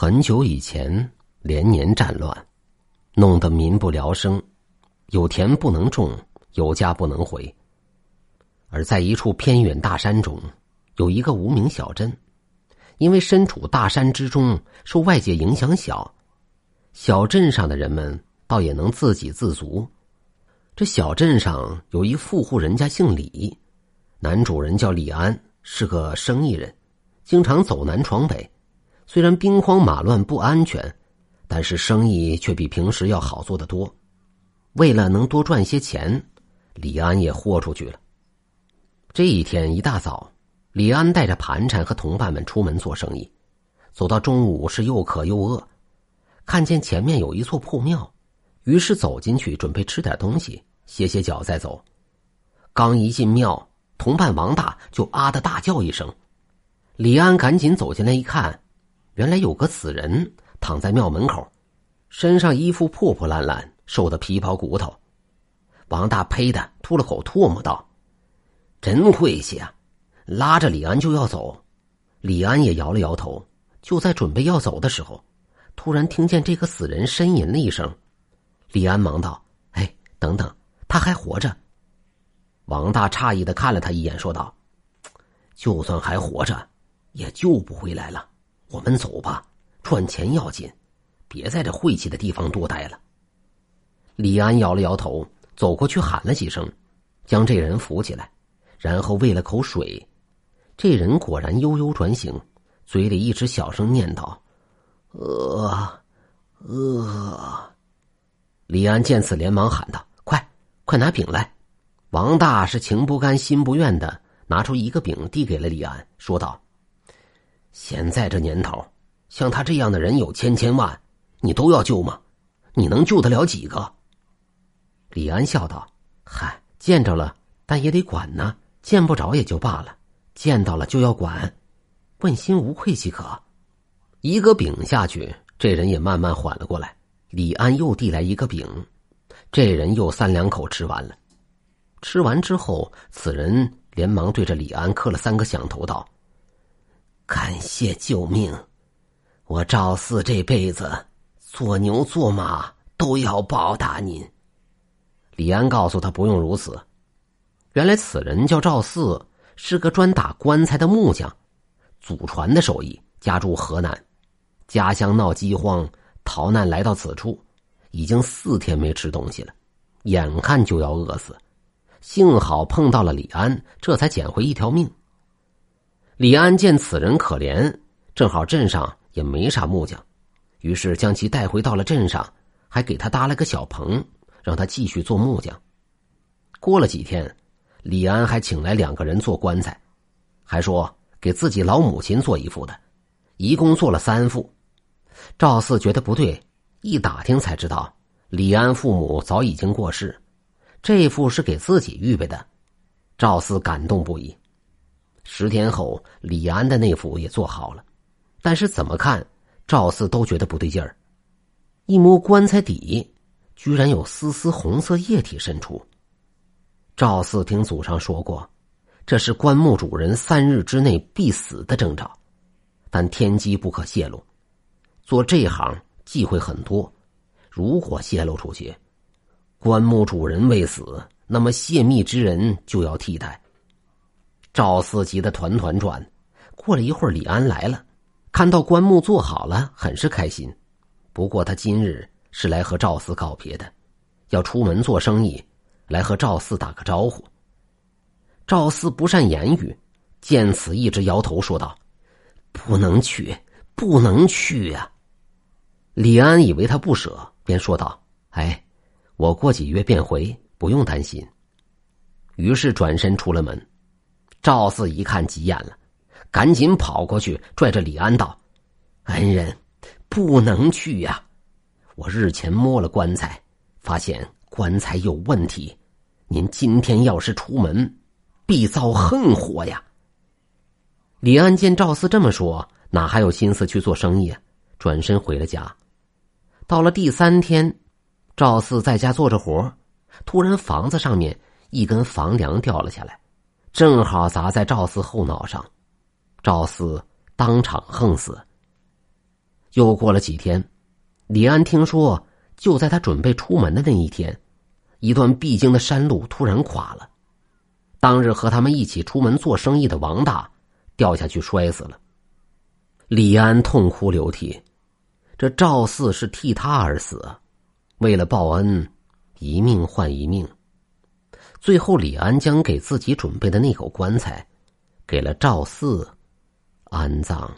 很久以前，连年战乱，弄得民不聊生，有田不能种，有家不能回。而在一处偏远大山中，有一个无名小镇，因为身处大山之中，受外界影响小，小镇上的人们倒也能自给自足。这小镇上有一富户人家，姓李，男主人叫李安，是个生意人，经常走南闯北。虽然兵荒马乱不安全，但是生意却比平时要好做得多。为了能多赚些钱，李安也豁出去了。这一天一大早，李安带着盘缠和同伴们出门做生意，走到中午是又渴又饿，看见前面有一座破庙，于是走进去准备吃点东西，歇歇脚再走。刚一进庙，同伴王大就啊的大叫一声，李安赶紧走进来一看。原来有个死人躺在庙门口，身上衣服破破烂烂，瘦的皮包骨头。王大呸的吐了口唾沫道：“真晦气啊！”拉着李安就要走，李安也摇了摇头。就在准备要走的时候，突然听见这个死人呻吟了一声。李安忙道：“哎，等等，他还活着。”王大诧异的看了他一眼，说道：“就算还活着，也救不回来了。”我们走吧，赚钱要紧，别在这晦气的地方多待了。李安摇了摇头，走过去喊了几声，将这人扶起来，然后喂了口水。这人果然悠悠转醒，嘴里一直小声念叨：“饿，饿。”李安见此，连忙喊道：“快，快拿饼来！”王大是情不甘心不愿的，拿出一个饼递给了李安，说道。现在这年头，像他这样的人有千千万，你都要救吗？你能救得了几个？李安笑道：“嗨，见着了，但也得管呢；见不着也就罢了，见到了就要管，问心无愧即可。”一个饼下去，这人也慢慢缓了过来。李安又递来一个饼，这人又三两口吃完了。吃完之后，此人连忙对着李安磕了三个响头，道。感谢救命！我赵四这辈子做牛做马都要报答您。李安告诉他不用如此。原来此人叫赵四，是个专打棺材的木匠，祖传的手艺，家住河南，家乡闹饥荒，逃难来到此处，已经四天没吃东西了，眼看就要饿死，幸好碰到了李安，这才捡回一条命。李安见此人可怜，正好镇上也没啥木匠，于是将其带回到了镇上，还给他搭了个小棚，让他继续做木匠。过了几天，李安还请来两个人做棺材，还说给自己老母亲做一副的，一共做了三副。赵四觉得不对，一打听才知道，李安父母早已经过世，这副是给自己预备的。赵四感动不已。十天后，李安的那副也做好了，但是怎么看赵四都觉得不对劲儿。一摸棺材底，居然有丝丝红色液体渗出。赵四听祖上说过，这是棺木主人三日之内必死的征兆，但天机不可泄露。做这行忌讳很多，如果泄露出去，棺木主人未死，那么泄密之人就要替代。赵四急得团团转。过了一会儿，李安来了，看到棺木做好了，很是开心。不过他今日是来和赵四告别的，要出门做生意，来和赵四打个招呼。赵四不善言语，见此一直摇头说道：“不能去，不能去呀。”李安以为他不舍，便说道：“哎，我过几月便回，不用担心。”于是转身出了门。赵四一看急眼了，赶紧跑过去拽着李安道：“恩人，不能去呀！我日前摸了棺材，发现棺材有问题。您今天要是出门，必遭横祸呀！”李安见赵四这么说，哪还有心思去做生意啊？转身回了家。到了第三天，赵四在家做着活，突然房子上面一根房梁掉了下来。正好砸在赵四后脑上，赵四当场横死。又过了几天，李安听说，就在他准备出门的那一天，一段必经的山路突然垮了。当日和他们一起出门做生意的王大掉下去摔死了。李安痛哭流涕，这赵四是替他而死，为了报恩，一命换一命。最后，李安将给自己准备的那口棺材，给了赵四安葬。